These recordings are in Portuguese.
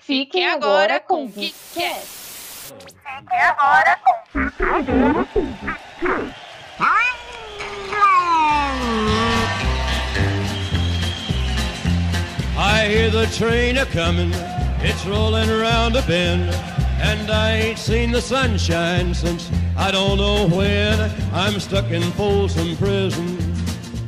Fiquem agora com o KitKat. Fiquem agora com I hear the train a comin', it's rollin' around a bend, and I ain't seen the sunshine since I don't know when. I'm stuck in Folsom Prison.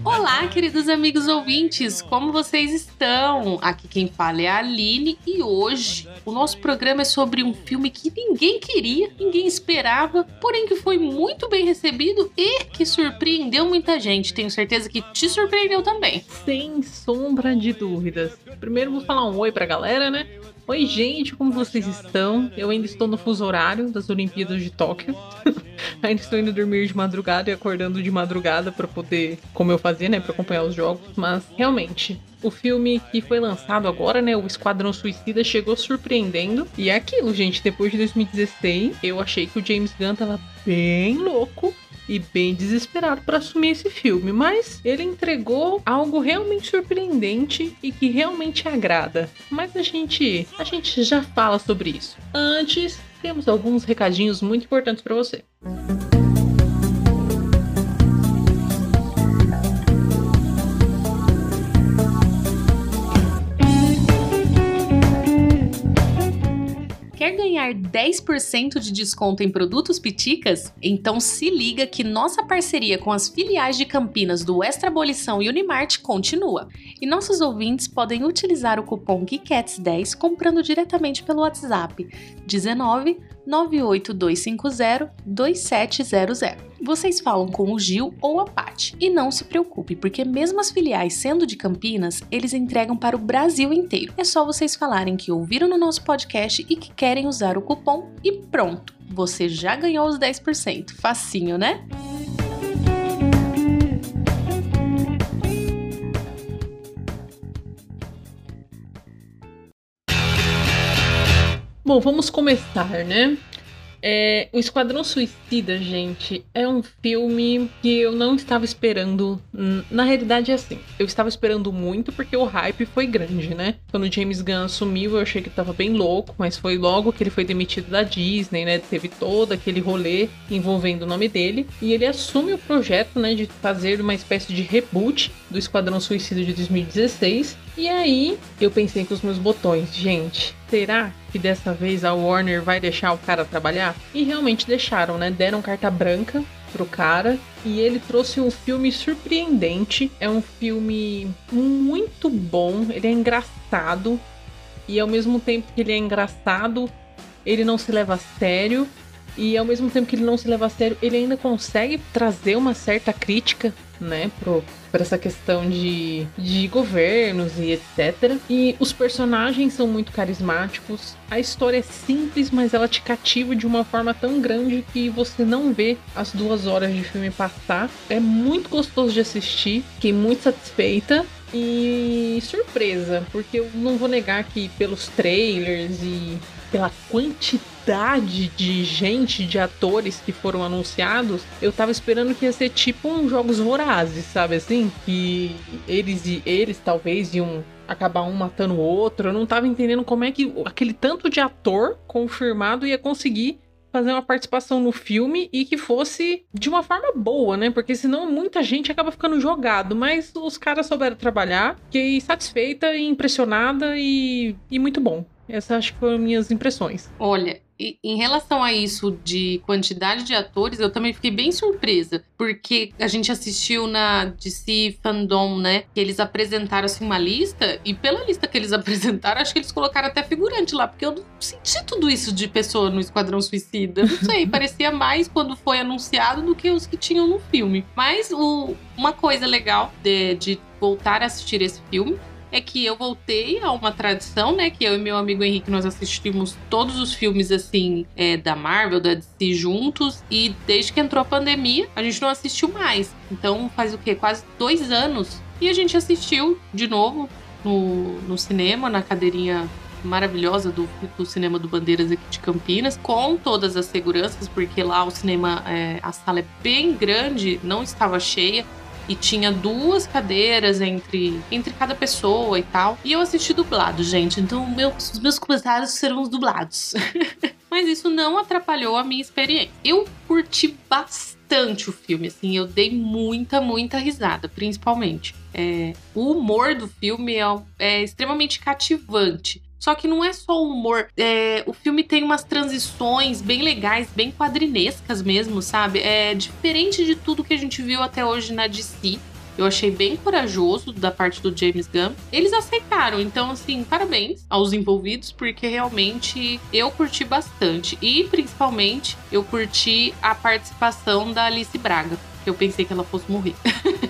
Olá, queridos amigos ouvintes, como vocês estão? Aqui quem fala é a Aline e hoje o nosso programa é sobre um filme que ninguém queria, ninguém esperava, porém que foi muito bem recebido e que surpreendeu muita gente. Tenho certeza que te surpreendeu também. Sem sombra de dúvidas. Primeiro vou falar um oi pra galera, né? Oi, gente, como vocês estão? Eu ainda estou no fuso horário das Olimpíadas de Tóquio. ainda estou indo dormir de madrugada e acordando de madrugada para poder, como eu fazia, né, para acompanhar os jogos. Mas realmente, o filme que foi lançado agora, né, o Esquadrão Suicida, chegou surpreendendo. E é aquilo, gente, depois de 2016, eu achei que o James Gunn tava bem louco e bem desesperado para assumir esse filme, mas ele entregou algo realmente surpreendente e que realmente agrada. Mas a gente, a gente já fala sobre isso. Antes, temos alguns recadinhos muito importantes para você. Quer ganhar 10% de desconto em produtos Piticas? Então se liga que nossa parceria com as filiais de Campinas do Extra Abolição e Unimart continua. E nossos ouvintes podem utilizar o cupom GUICATS10 comprando diretamente pelo WhatsApp 19 98250 2700. Vocês falam com o Gil ou a Paty. E não se preocupe, porque mesmo as filiais sendo de Campinas, eles entregam para o Brasil inteiro. É só vocês falarem que ouviram no nosso podcast e que querem usar o cupom e pronto. Você já ganhou os 10%. Facinho, né? Bom, vamos começar, né? É, o Esquadrão Suicida, gente, é um filme que eu não estava esperando. Na realidade, é assim. Eu estava esperando muito porque o hype foi grande, né? Quando o James Gunn assumiu, eu achei que tava bem louco, mas foi logo que ele foi demitido da Disney, né? Teve todo aquele rolê envolvendo o nome dele. E ele assume o projeto, né, de fazer uma espécie de reboot do Esquadrão Suicida de 2016. E aí, eu pensei com os meus botões, gente, será que dessa vez a Warner vai deixar o cara trabalhar? E realmente deixaram, né? Deram carta branca pro cara e ele trouxe um filme surpreendente. É um filme muito bom, ele é engraçado e ao mesmo tempo que ele é engraçado, ele não se leva a sério. E ao mesmo tempo que ele não se leva a sério, ele ainda consegue trazer uma certa crítica, né, para essa questão de, de governos e etc. E os personagens são muito carismáticos. A história é simples, mas ela te cativa de uma forma tão grande que você não vê as duas horas de filme passar. É muito gostoso de assistir, fiquei muito satisfeita. E surpresa, porque eu não vou negar que pelos trailers e pela quantidade de gente, de atores que foram anunciados, eu tava esperando que ia ser tipo um Jogos Vorazes, sabe assim? Que eles e eles talvez iam acabar um matando o outro. Eu não tava entendendo como é que aquele tanto de ator confirmado ia conseguir fazer uma participação no filme e que fosse de uma forma boa, né? Porque senão muita gente acaba ficando jogado. Mas os caras souberam trabalhar, fiquei satisfeita e impressionada e, e muito bom. Essas acho que foram minhas impressões. Olha, em relação a isso de quantidade de atores, eu também fiquei bem surpresa, porque a gente assistiu na DC Fandom, né? Que eles apresentaram assim uma lista, e pela lista que eles apresentaram, acho que eles colocaram até figurante lá, porque eu não senti tudo isso de pessoa no Esquadrão Suicida. Não sei, parecia mais quando foi anunciado do que os que tinham no filme. Mas o, uma coisa legal de, de voltar a assistir esse filme é que eu voltei a uma tradição, né? Que eu e meu amigo Henrique nós assistimos todos os filmes assim é, da Marvel, da DC juntos. E desde que entrou a pandemia, a gente não assistiu mais. Então faz o quê? Quase dois anos. E a gente assistiu de novo no, no cinema, na cadeirinha maravilhosa do, do, cinema do Bandeiras aqui de Campinas, com todas as seguranças, porque lá o cinema, é, a sala é bem grande, não estava cheia. E tinha duas cadeiras entre, entre cada pessoa e tal. E eu assisti dublado, gente. Então meu, os meus comentários serão os dublados. Mas isso não atrapalhou a minha experiência. Eu curti bastante o filme, assim, eu dei muita, muita risada, principalmente. É, o humor do filme é, é extremamente cativante. Só que não é só o humor. É, o filme tem umas transições bem legais, bem quadrinescas mesmo, sabe? É diferente de tudo que a gente viu até hoje na DC. Eu achei bem corajoso da parte do James Gunn. Eles aceitaram, então, assim, parabéns aos envolvidos, porque realmente eu curti bastante. E, principalmente, eu curti a participação da Alice Braga. Eu pensei que ela fosse morrer.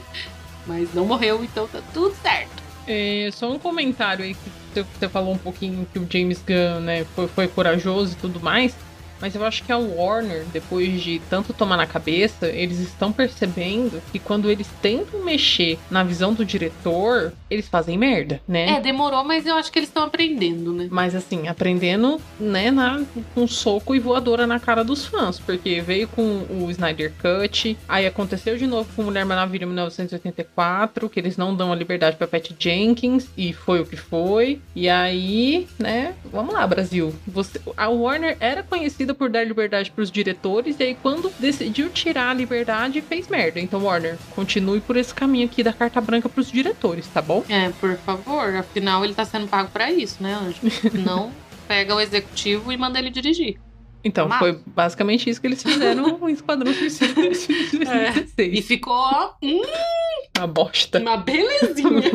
Mas não morreu, então tá tudo certo. É, só um comentário aí que você falou um pouquinho que o James Gunn né, foi, foi corajoso e tudo mais. Mas eu acho que a Warner, depois de tanto tomar na cabeça, eles estão percebendo que quando eles tentam mexer na visão do diretor, eles fazem merda, né? É, demorou, mas eu acho que eles estão aprendendo, né? Mas assim, aprendendo, né, na, com soco e voadora na cara dos fãs. Porque veio com o Snyder Cut, aí aconteceu de novo com Mulher Maravilha 1984, que eles não dão a liberdade pra Pat Jenkins, e foi o que foi. E aí, né, vamos lá, Brasil. Você, a Warner era conhecida por dar liberdade para os diretores, e aí quando decidiu tirar a liberdade, fez merda. Então, Warner, continue por esse caminho aqui da carta branca para os diretores, tá bom? É, por favor. Afinal, ele tá sendo pago para isso, né, Anjo? Não pega o executivo e manda ele dirigir. Então, Amado. foi basicamente isso que eles fizeram no Esquadrão Suicida de 2016. E ficou, hum, Uma bosta. uma belezinha.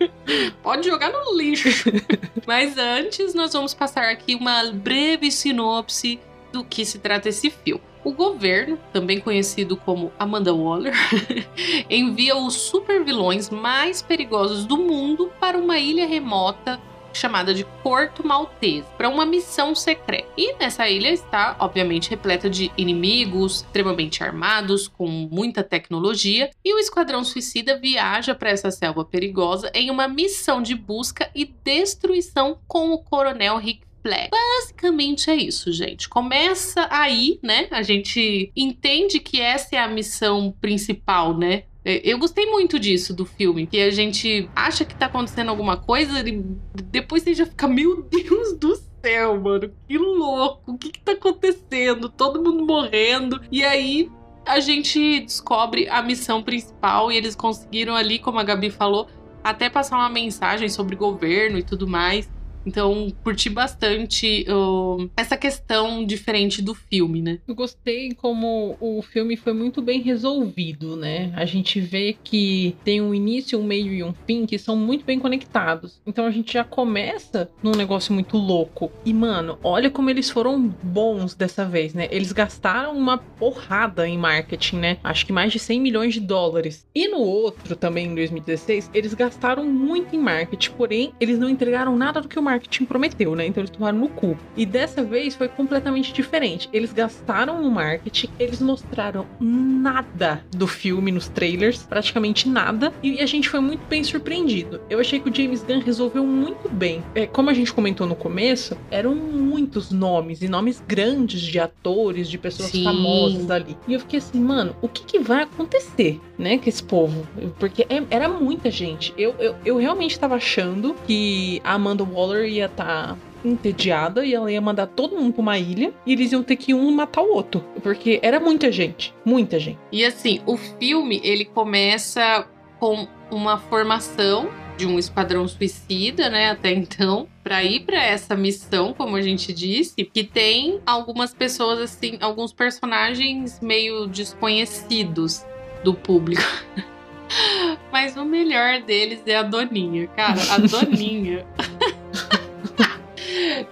Pode jogar no lixo. Mas antes, nós vamos passar aqui uma breve sinopse do que se trata esse filme. O governo, também conhecido como Amanda Waller, envia os supervilões mais perigosos do mundo para uma ilha remota chamada de Porto Maltese, para uma missão secreta. E nessa ilha está, obviamente, repleta de inimigos extremamente armados, com muita tecnologia, e o Esquadrão Suicida viaja para essa selva perigosa em uma missão de busca e destruição com o Coronel Rick Basicamente é isso, gente. Começa aí, né? A gente entende que essa é a missão principal, né? É, Eu gostei muito disso do filme, que a gente acha que tá acontecendo alguma coisa e depois você já fica, meu Deus do céu, mano, que louco, o que que tá acontecendo? Todo mundo morrendo. E aí a gente descobre a missão principal e eles conseguiram ali, como a Gabi falou, até passar uma mensagem sobre governo e tudo mais. Então, curti bastante ó, essa questão diferente do filme, né? Eu gostei como o filme foi muito bem resolvido, né? A gente vê que tem um início, um meio e um fim que são muito bem conectados. Então a gente já começa num negócio muito louco. E, mano, olha como eles foram bons dessa vez, né? Eles gastaram uma porrada em marketing, né? Acho que mais de 100 milhões de dólares. E no outro, também em 2016, eles gastaram muito em marketing, porém, eles não entregaram nada do que o marketing prometeu, né? Então eles tomaram no cu. E dessa vez foi completamente diferente. Eles gastaram no marketing, eles mostraram nada do filme nos trailers, praticamente nada, e a gente foi muito bem surpreendido. Eu achei que o James Gunn resolveu muito bem. É, como a gente comentou no começo, eram muitos nomes e nomes grandes de atores, de pessoas Sim. famosas ali. E eu fiquei assim, mano, o que, que vai acontecer, né, com esse povo? Porque é- era muita gente. Eu, eu, eu realmente tava achando que a Amanda Waller ia estar entediada e ela ia mandar todo mundo pra uma ilha e eles iam ter que um matar o outro. Porque era muita gente. Muita gente. E assim, o filme ele começa com uma formação de um esquadrão suicida, né, até então, para ir para essa missão, como a gente disse, que tem algumas pessoas assim, alguns personagens meio desconhecidos do público. Mas o melhor deles é a Doninha, cara, a Doninha.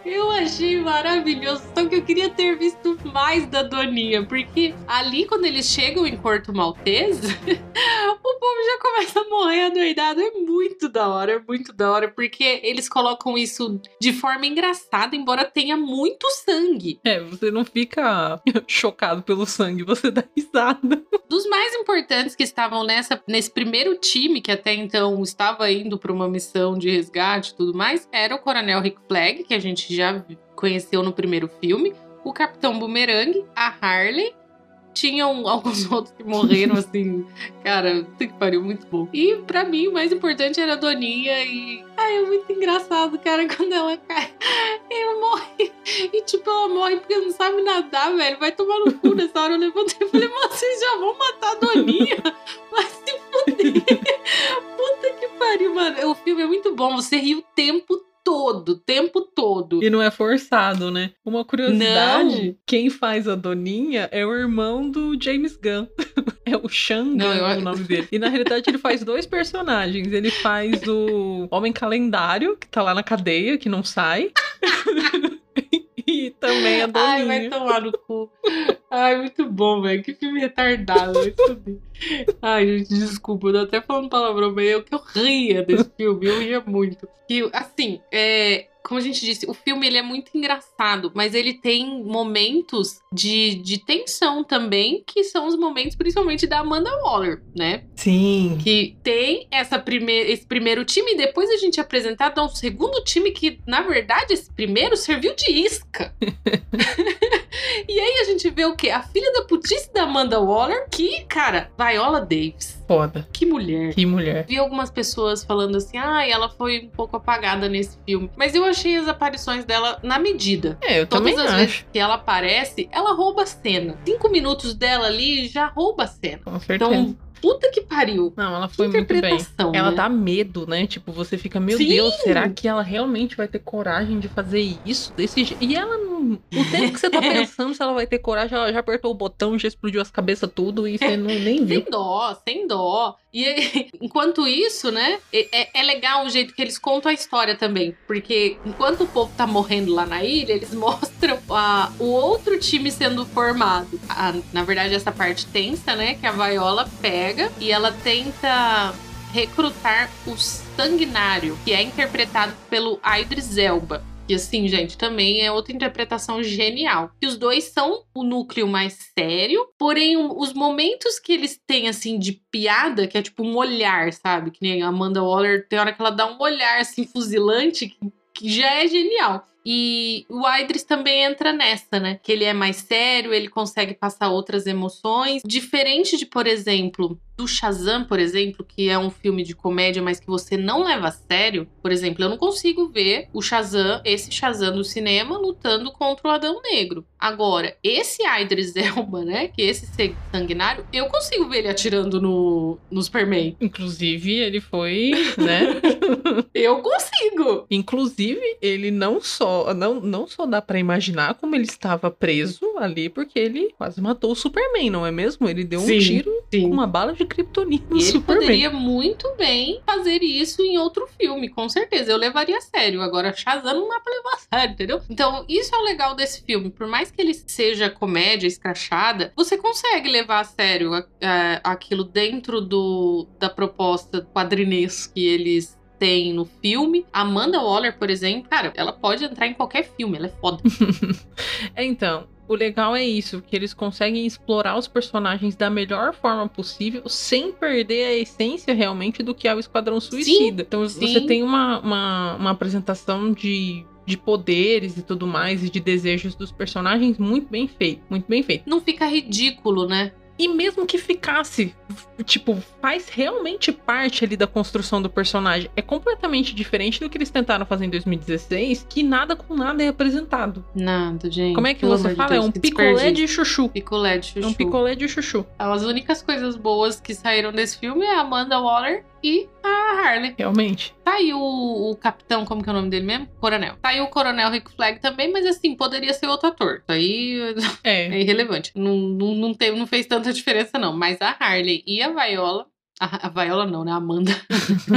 Eu achei maravilhoso, só que eu queria ter visto mais da Doninha, porque ali quando eles chegam em Porto Maltese, o povo já começa a morrer adoidado. É muito da hora, é muito da hora, porque eles colocam isso de forma engraçada, embora tenha muito sangue. É, você não fica chocado pelo sangue, você dá risada. Dos mais importantes que estavam nessa, nesse primeiro time, que até então estava indo para uma missão de resgate e tudo mais, era o Coronel Rick Flag, que a gente já conheceu no primeiro filme, o Capitão Boomerang, a Harley, tinham alguns outros que morreram, assim. Cara, que pariu, muito bom. E pra mim, o mais importante era a Doninha e. Ai, é muito engraçado, cara, quando ela cai. Ela morre. E tipo, ela morre porque não sabe nadar, velho. Vai tomar no cu nessa hora. Eu levantei e falei, "Mas vocês já vão matar a Doninha? Vai se fuder. Puta que pariu, mano. O filme é muito bom. Você ri o tempo todo, o tempo todo. E não é forçado, né? Uma curiosidade: quem faz a Doninha é o irmão do James Gunn. é o Shang Não, eu- o nome dele. E na realidade ele faz dois personagens. Ele faz o Homem Calendário, que tá lá na cadeia, que não sai. e também a Doninha. Ai, vai tomar no cu. Ai, muito bom, velho. Que filme retardado. Ai, gente, desculpa. Eu tô até falando palavrão, mas eu que eu ria desse filme. Eu ria muito. E, assim, é, como a gente disse, o filme ele é muito engraçado, mas ele tem momentos de, de tensão também, que são os momentos principalmente da Amanda Waller, né? Sim. Que tem essa prime esse primeiro time e depois a gente é apresentado a um segundo time que, na verdade, esse primeiro serviu de isca. e aí a gente vê o quê? A filha da putice da Amanda Waller, que, cara, Viola Davis. Foda. Que mulher. Que mulher. Vi algumas pessoas falando assim, ah, ela foi um pouco apagada nesse filme. Mas eu achei as aparições dela na medida. É, eu Todas também as acho. vezes que ela aparece, ela rouba a cena. Cinco minutos dela ali já rouba a cena. Com certeza. Então, puta que pariu. Não, ela foi muito bem. Ela né? dá medo, né? Tipo, você fica, meu Sim! Deus, será que ela realmente vai ter coragem de fazer isso desse jeito? E ela não. O tempo que você tá pensando se ela vai ter coragem, ela já apertou o botão, já explodiu as cabeças tudo e você não, nem viu. Sem dó, sem dó. E enquanto isso, né, é, é legal o jeito que eles contam a história também. Porque enquanto o povo tá morrendo lá na ilha, eles mostram a- o outro time sendo formado. A- na verdade, essa parte tensa, né, que a Viola pega e ela tenta recrutar o Sanguinário, que é interpretado pelo Idris Elba. E assim, gente, também é outra interpretação genial. Que os dois são o núcleo mais sério, porém os momentos que eles têm assim de piada, que é tipo um olhar, sabe? Que nem a Amanda Waller tem hora que ela dá um olhar assim fuzilante, que já é genial. E o Idris também entra nessa, né? Que ele é mais sério, ele consegue passar outras emoções. Diferente de, por exemplo, do Shazam, por exemplo, que é um filme de comédia, mas que você não leva a sério. Por exemplo, eu não consigo ver o Shazam, esse Shazam do cinema, lutando contra o Adão Negro. Agora, esse Idris Elba, né? Que é esse sanguinário, eu consigo ver ele atirando no, no Superman. Inclusive, ele foi, né? Eu consigo! Inclusive, ele não só. Não, não só dá pra imaginar como ele estava preso ali, porque ele quase matou o Superman, não é mesmo? Ele deu um Sim, tiro Sim. com uma bala de kryptonita no E ele poderia muito bem fazer isso em outro filme, com certeza. Eu levaria a sério. Agora, Shazam não dá pra levar a sério, entendeu? Então, isso é o legal desse filme. Por mais que ele seja comédia escrachada, você consegue levar a sério a- a- aquilo dentro do, da proposta quadrinesca que eles têm no filme. Amanda Waller, por exemplo, cara, ela pode entrar em qualquer filme, ela é foda. É, então, o legal é isso, que eles conseguem explorar os personagens da melhor forma possível, sem perder a essência realmente do que é o Esquadrão Suicida. então sim. você tem uma, uma, uma apresentação de, de poderes e tudo mais, e de desejos dos personagens muito bem feito. Muito bem feito. Não fica ridículo, né? E mesmo que ficasse, tipo, faz realmente parte ali da construção do personagem. É completamente diferente do que eles tentaram fazer em 2016, que nada com nada é apresentado. Nada, gente. Como é que você de fala? Deus, é um picolé desperdício. de chuchu. Picolé de chuchu. É um picolé de chuchu, As únicas coisas boas que saíram desse filme é a Amanda Waller e a Harley. realmente. Tá aí o, o capitão, como que é o nome dele mesmo? Coronel. Tá aí o coronel Rick Flag também, mas assim, poderia ser outro ator. Isso aí É. é irrelevante. Não, não, não, teve, não fez tanta diferença, não. Mas a Harley e a Viola. A, a Viola não, né? A Amanda.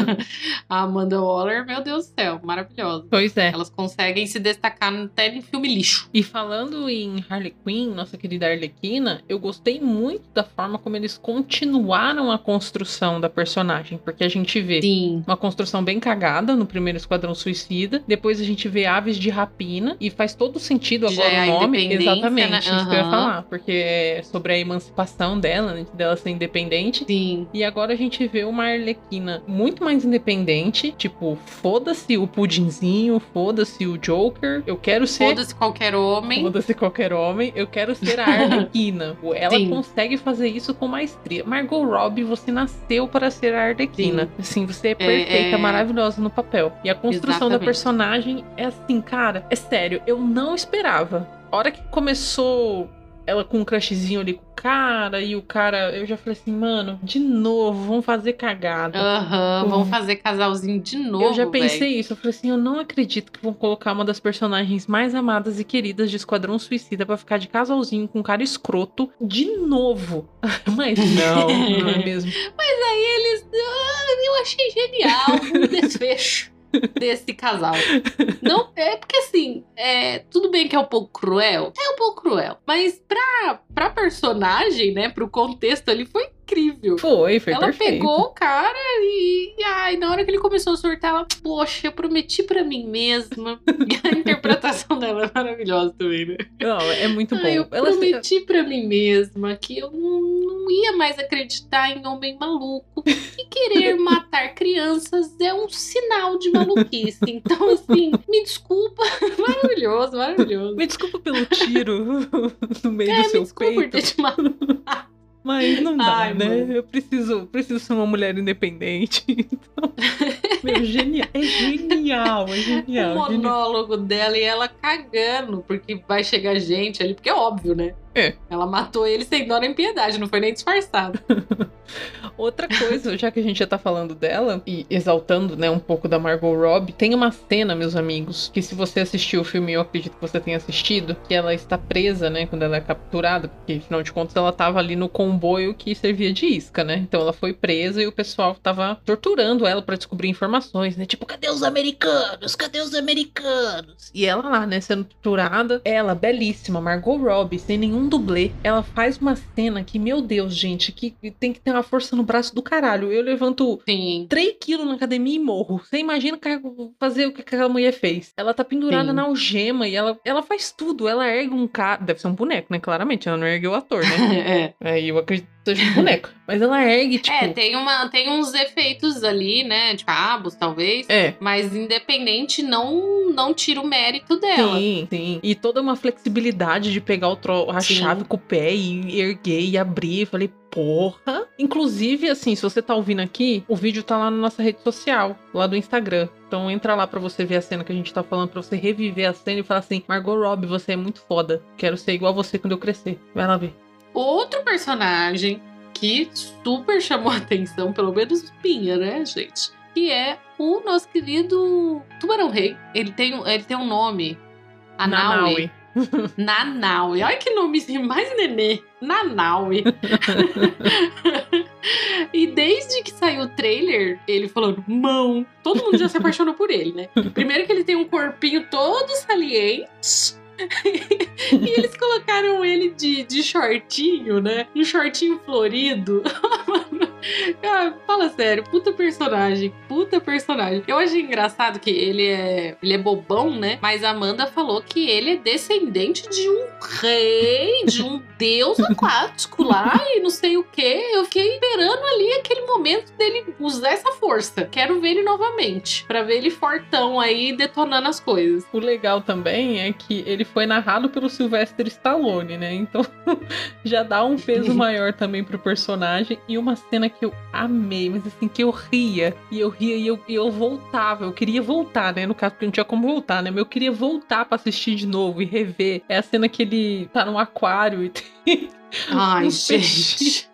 a Amanda Waller, meu Deus do céu, maravilhosa. Pois é. Elas conseguem se destacar até em filme lixo. E falando em Harley Quinn, nossa querida Arlequina, eu gostei muito da forma como eles continuaram a construção da personagem, porque a gente vê Sim. uma construção bem cagada no primeiro Esquadrão Suicida, depois a gente vê Aves de Rapina e faz todo sentido Já agora é a o nome, independência, exatamente, né? isso que eu ia falar, porque é sobre a emancipação dela, né, dela ser independente. Sim. E agora agora a gente vê uma Arlequina muito mais independente. Tipo, foda-se o pudinzinho, foda-se o Joker. Eu quero ser. Foda-se qualquer homem. Foda-se qualquer homem, eu quero ser a Arlequina. Ela Sim. consegue fazer isso com maestria. Margot Robbie, você nasceu para ser a Arlequina. Assim, você é perfeita, é- maravilhosa no papel. E a construção da Exatamente. personagem é assim, cara, é sério, eu não esperava. A hora que começou ela com um crushzinho ali com o cara, e o cara, eu já falei assim, mano, de novo, vamos fazer cagada. Aham, vamos fazer casalzinho de novo. Eu já pensei véi. isso. Eu falei assim: eu não acredito que vão colocar uma das personagens mais amadas e queridas de Esquadrão Suicida pra ficar de casalzinho com um cara escroto de novo. Mas não, não é mesmo? Mas aí eles. Ah, eu achei genial o desfecho desse casal. Não, é porque assim, é, tudo bem que é um pouco cruel. É um pouco cruel. Mas pra, pra personagem, né? Pro contexto ali, foi incrível. Foi, foi ela perfeito. pegou o cara e, e ai, na hora que ele começou a surtar, ela, poxa, eu prometi pra mim mesma. E a interpretação dela é maravilhosa também, né? Não, é muito bom. Ai, eu Ela se- prometi pra mim mesma que eu não, não ia mais acreditar em homem maluco. E querer matar crianças é um sinal de maluquice. Então, assim, me desculpa. Maravilhoso, maravilhoso. Me desculpa pelo tiro no meio É, do me seu desculpa por ter peito, te matado. Mas não dá, Ai, né? mano. Eu preciso, preciso ser uma mulher independente. Então, meu, genial. É genial, é O genial. genial. monólogo dela e ela cagando, porque vai chegar gente ali, porque é óbvio, né? É. Ela matou ele sem dó nem piedade, não foi nem disfarçado. Outra coisa, já que a gente já tá falando dela e exaltando, né, um pouco da Margot Robbie, tem uma cena, meus amigos, que se você assistiu o filme, eu acredito que você tenha assistido, que ela está presa, né, quando ela é capturada, porque afinal de contas ela tava ali no comboio que servia de isca, né? Então ela foi presa e o pessoal tava torturando ela pra descobrir informações, né? Tipo, cadê os americanos? Cadê os americanos? E ela lá, né, sendo torturada, ela belíssima, Margot Robbie, sem nenhum dublê, ela faz uma cena que, meu Deus, gente, que tem que ter uma força no braço do caralho. Eu levanto Sim. 3 quilos na academia e morro. Você imagina fazer o que aquela mulher fez. Ela tá pendurada Sim. na algema e ela, ela faz tudo. Ela ergue um cara. Deve ser um boneco, né? Claramente, ela não ergue o ator, né? É. Aí eu acredito seja um boneco. Mas ela ergue, tipo. É, tem, uma, tem uns efeitos ali, né? De cabos, talvez. É. Mas independente, não, não tira o mérito dela. Sim, sim. E toda uma flexibilidade de pegar o tro- a Sim. chave com o pé e erguer e abrir. Falei, porra. Inclusive, assim, se você tá ouvindo aqui, o vídeo tá lá na nossa rede social, lá do Instagram. Então entra lá pra você ver a cena que a gente tá falando, pra você reviver a cena e falar assim: Margot Robbie, você é muito foda. Quero ser igual você quando eu crescer. Vai lá ver. Outro personagem que super chamou atenção, pelo menos minha, né, gente? Que é o nosso querido Tubarão Rei. Ele tem, um- ele tem um nome. Anaui. Nanaui. Olha que nome mais nenê. Nanaui. e desde que saiu o trailer, ele falando mão. Todo mundo já se apaixonou por ele, né? Primeiro que ele tem um corpinho todo saliente. e eles colocaram ele de, de shortinho, né? Um shortinho florido. Ah, fala sério, puta personagem, puta personagem. Eu achei engraçado que ele é, ele é bobão, né? Mas a Amanda falou que ele é descendente de um rei, de um deus aquático lá e não sei o que. Eu fiquei esperando ali aquele momento dele usar essa força. Quero ver ele novamente, pra ver ele fortão aí detonando as coisas. O legal também é que ele foi narrado pelo Sylvester Stallone, né? Então já dá um peso maior também pro personagem. E uma cena que eu amei, mas assim, que eu ria. E eu ria e eu, e eu voltava. Eu queria voltar, né? No caso, porque não tinha como voltar, né? Mas eu queria voltar pra assistir de novo e rever. É a cena que ele tá num aquário e tem Ai, uns gente. peixinhos,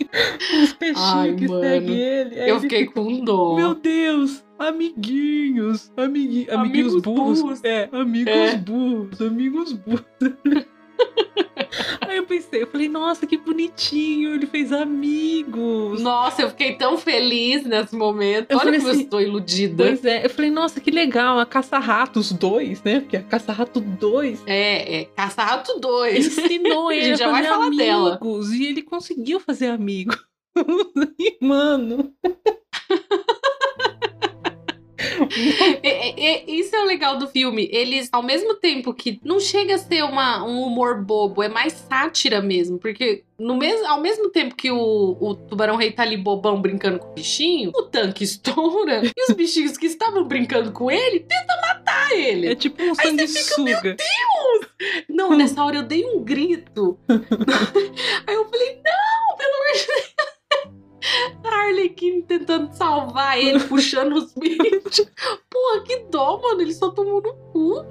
uns peixinhos Ai, que mano. seguem ele. Aí Eu ele fiquei fica- com dó. meu Deus, amiguinhos, amigui, amiguinhos Amigos burros. burros. É, amigos É. burros, amigos burros. Aí eu pensei, eu falei, nossa, que bonitinho, ele fez amigos. Nossa, eu fiquei tão feliz nesse momento. Eu Olha como assim, eu estou iludida. Pois é, eu falei, nossa, que legal, a Caça-Ratos 2, né? Porque a Caça-Rato 2 É, é Caça-Rato 2. ensinou A ele gente a já vai falar dela. amigos. E ele conseguiu fazer amigos. Mano. É, é, isso é o legal do filme. Eles, ao mesmo tempo que não chega a ser uma, um humor bobo, é mais sátira mesmo. Porque no mesmo, ao mesmo tempo que o, o tubarão rei tá ali bobão brincando com o bichinho, o tanque estoura e os bichinhos que estavam brincando com ele tentam matar ele. É tipo um sanguessuga. Não, nessa hora eu dei um grito. Aí eu falei, não, pelo amor de Deus. A Arlequim tentando salvar ele, puxando os bichos. Porra, que dó, mano. Ele só tomou no cu.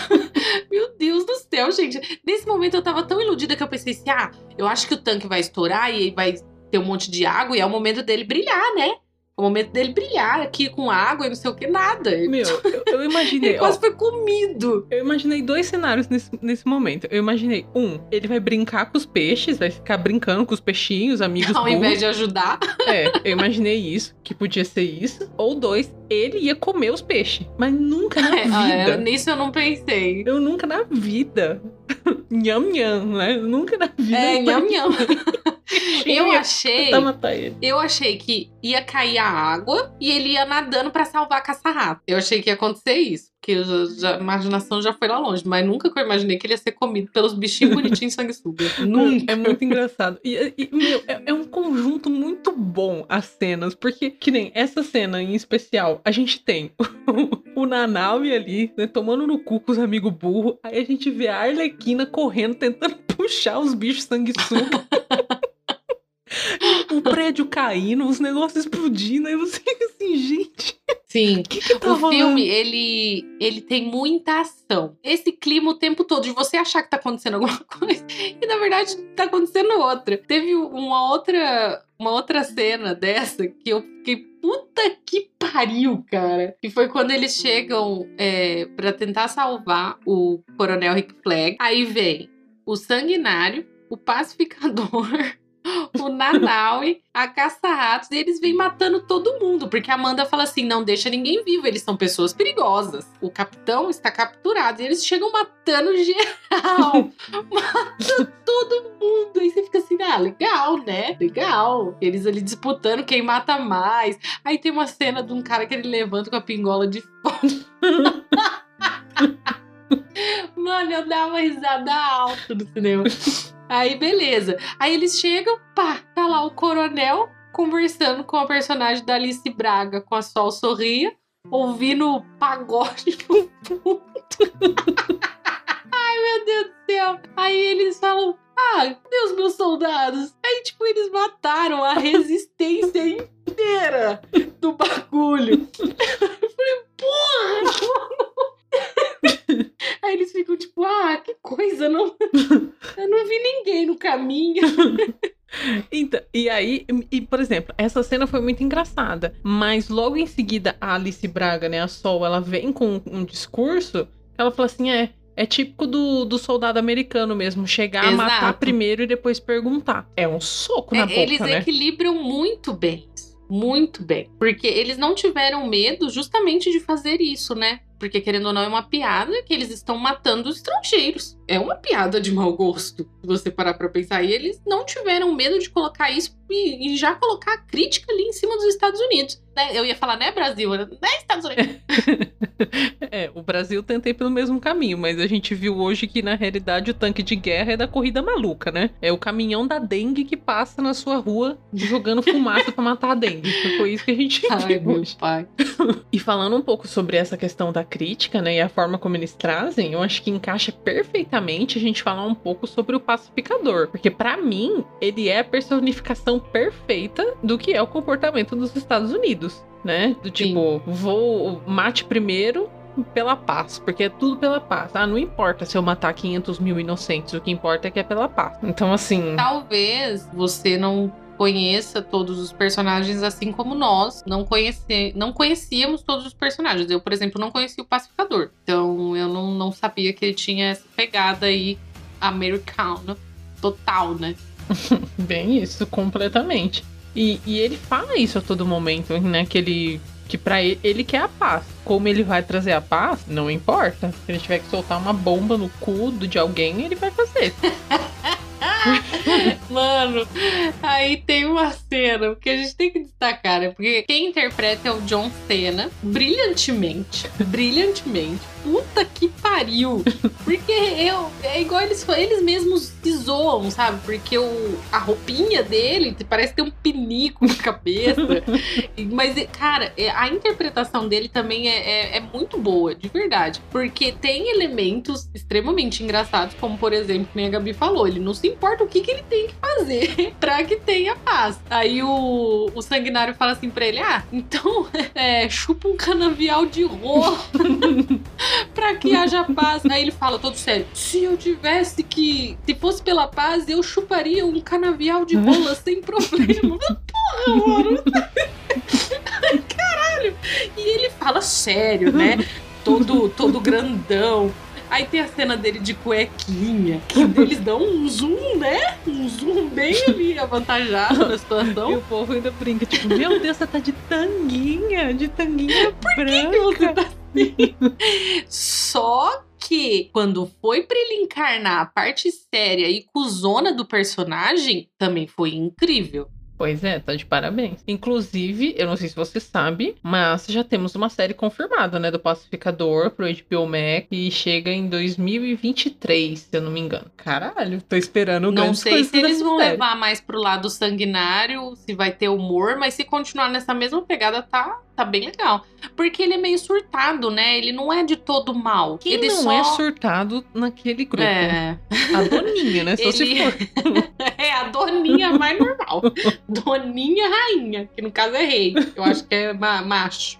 Meu Deus do céu, gente. Nesse momento eu tava tão iludida que eu pensei assim: ah, eu acho que o tanque vai estourar e vai ter um monte de água e é o momento dele brilhar, né? O momento dele brilhar aqui com água e não sei o que, nada. Meu, eu, eu imaginei. ele quase ó, foi comido. Eu imaginei dois cenários nesse, nesse momento. Eu imaginei, um, ele vai brincar com os peixes, vai ficar brincando com os peixinhos, amigos. Ao burros. invés de ajudar. É, eu imaginei isso, que podia ser isso. Ou dois, ele ia comer os peixes. Mas nunca na é, vida. É, nisso eu não pensei. Eu nunca na vida. nham nham, né? Nunca na vida. É, nham nham. Eu achei. Eu achei que ia cair a água e ele ia nadando para salvar a caça-rato. Eu achei que ia acontecer isso. Porque já, já, a imaginação já foi lá longe. Mas nunca que eu imaginei que ele ia ser comido pelos bichinhos bonitinhos sanguessuga. nunca. É muito engraçado. E, e meu, é, é, um conjunto muito bom as cenas. Porque, que nem essa cena em especial, a gente tem o, o Nanaui ali, né, tomando no cu com os amigos burros. Aí a gente vê a Arlequina correndo, tentando puxar os bichos sanguessuga. o prédio caindo, os negócios explodindo, aí você fica assim, gente. Sim. Que que tá o rolando? filme, ele, ele tem muita ação. Esse clima o tempo todo de você achar que tá acontecendo alguma coisa e na verdade tá acontecendo outra. Teve uma outra uma outra cena dessa que eu fiquei puta que pariu, cara. Que foi quando eles chegam é, para tentar salvar o Coronel Rick Flag. Aí vem o Sanguinário, o Pacificador o Nanaui, a caça-ratos, e eles vêm matando todo mundo, porque a Amanda fala assim: não deixa ninguém vivo, eles são pessoas perigosas. O capitão está capturado, e eles chegam matando geral, matando todo mundo. Aí você fica assim: ah, legal, né? Legal. Eles ali disputando quem mata mais. Aí tem uma cena de um cara que ele levanta com a pingola de fogo. Mano, eu dava risada alta no cinema. Aí, beleza. Aí eles chegam, pá, tá lá o coronel conversando com a personagem da Alice Braga, com a Sol Sorria, ouvindo pagode no fundo. Ai, meu Deus do céu. Aí eles falam, ah, Deus, meus soldados. Aí, tipo, eles mataram a resistência inteira do bagulho. Eu falei, porra! Aí eles ficam tipo, ah, que coisa, não... eu não vi ninguém no caminho. Então, e aí, e, por exemplo, essa cena foi muito engraçada, mas logo em seguida a Alice Braga, né, a Sol, ela vem com um discurso, ela fala assim, é, é típico do, do soldado americano mesmo, chegar Exato. a matar primeiro e depois perguntar. É um soco na é, boca, Eles né? equilibram muito bem muito bem. Porque eles não tiveram medo justamente de fazer isso, né? Porque, querendo ou não, é uma piada que eles estão matando os estrangeiros. É uma piada de mau gosto, se você parar pra pensar. E eles não tiveram medo de colocar isso e, e já colocar a crítica ali em cima dos Estados Unidos. Né? Eu ia falar, né, Brasil? Né, Estados Unidos? é, o Brasil tentei pelo mesmo caminho, mas a gente viu hoje que, na realidade, o tanque de guerra é da corrida maluca, né? É o caminhão da dengue que passa na sua rua jogando fumaça pra matar a dengue. Foi isso que a gente Ai, viu hoje. pai. e falando um pouco sobre essa questão da crítica, né, e a forma como eles trazem, eu acho que encaixa perfeitamente a gente falar um pouco sobre o pacificador. Porque, para mim, ele é a personificação perfeita do que é o comportamento dos Estados Unidos né? Do tipo, Sim. vou mate primeiro pela paz, porque é tudo pela paz. Ah, não importa se eu matar 500 mil inocentes, o que importa é que é pela paz. Então, assim. Talvez você não conheça todos os personagens assim como nós não, conhece, não conhecíamos todos os personagens. Eu, por exemplo, não conhecia o Pacificador. Então, eu não, não sabia que ele tinha essa pegada aí americana total, né? Bem isso, completamente. E, e ele fala isso a todo momento, né? Que ele. Que pra ele, ele quer a paz. Como ele vai trazer a paz, não importa. Se ele tiver que soltar uma bomba no cu de alguém, ele vai fazer. Mano, aí tem uma cena que a gente tem que destacar, né? Porque quem interpreta é o John Cena, brilhantemente. Brilhantemente. Puta que pariu. Porque eu, é igual eles, eles mesmos se zoam, sabe? Porque o, a roupinha dele parece ter um pinico na cabeça. Mas, cara, é, a interpretação dele também é, é, é muito boa, de verdade. Porque tem elementos extremamente engraçados, como, por exemplo, como a Gabi falou, ele não se importa o que, que ele tem que fazer pra que tenha paz. Aí o, o sanguinário fala assim pra ele: Ah, então é, chupa um canavial de rolo pra que haja paz. Aí ele fala todo sério: Se eu tivesse que. Se fosse pela paz, eu chuparia um canavial de rola sem problema. Porra, mano. Caralho. E ele fala sério, né? Todo, todo grandão. Aí tem a cena dele de cuequinha, que eles dão um zoom, né? Um zoom bem ali avantajado na situação. E o povo ainda brinca, tipo, meu Deus, você tá de tanguinha, de tanguinha Por que, branca. que você tá? Só que quando foi pra ele encarnar a parte séria e cuzona do personagem, também foi incrível. Pois é, tá de parabéns. Inclusive, eu não sei se você sabe, mas já temos uma série confirmada, né, do Pacificador pro HBO Max e chega em 2023, se eu não me engano. Caralho, tô esperando Não sei se eles vão série. levar mais pro lado sanguinário, se vai ter humor, mas se continuar nessa mesma pegada, tá, tá bem legal. Porque ele é meio surtado, né? Ele não é de todo mal. Quem ele não só... é surtado naquele grupo? É. A Doninha, né? Só se Ele- for. é a doninha mais normal. Doninha rainha, que no caso é rei. Eu acho que é ma- macho.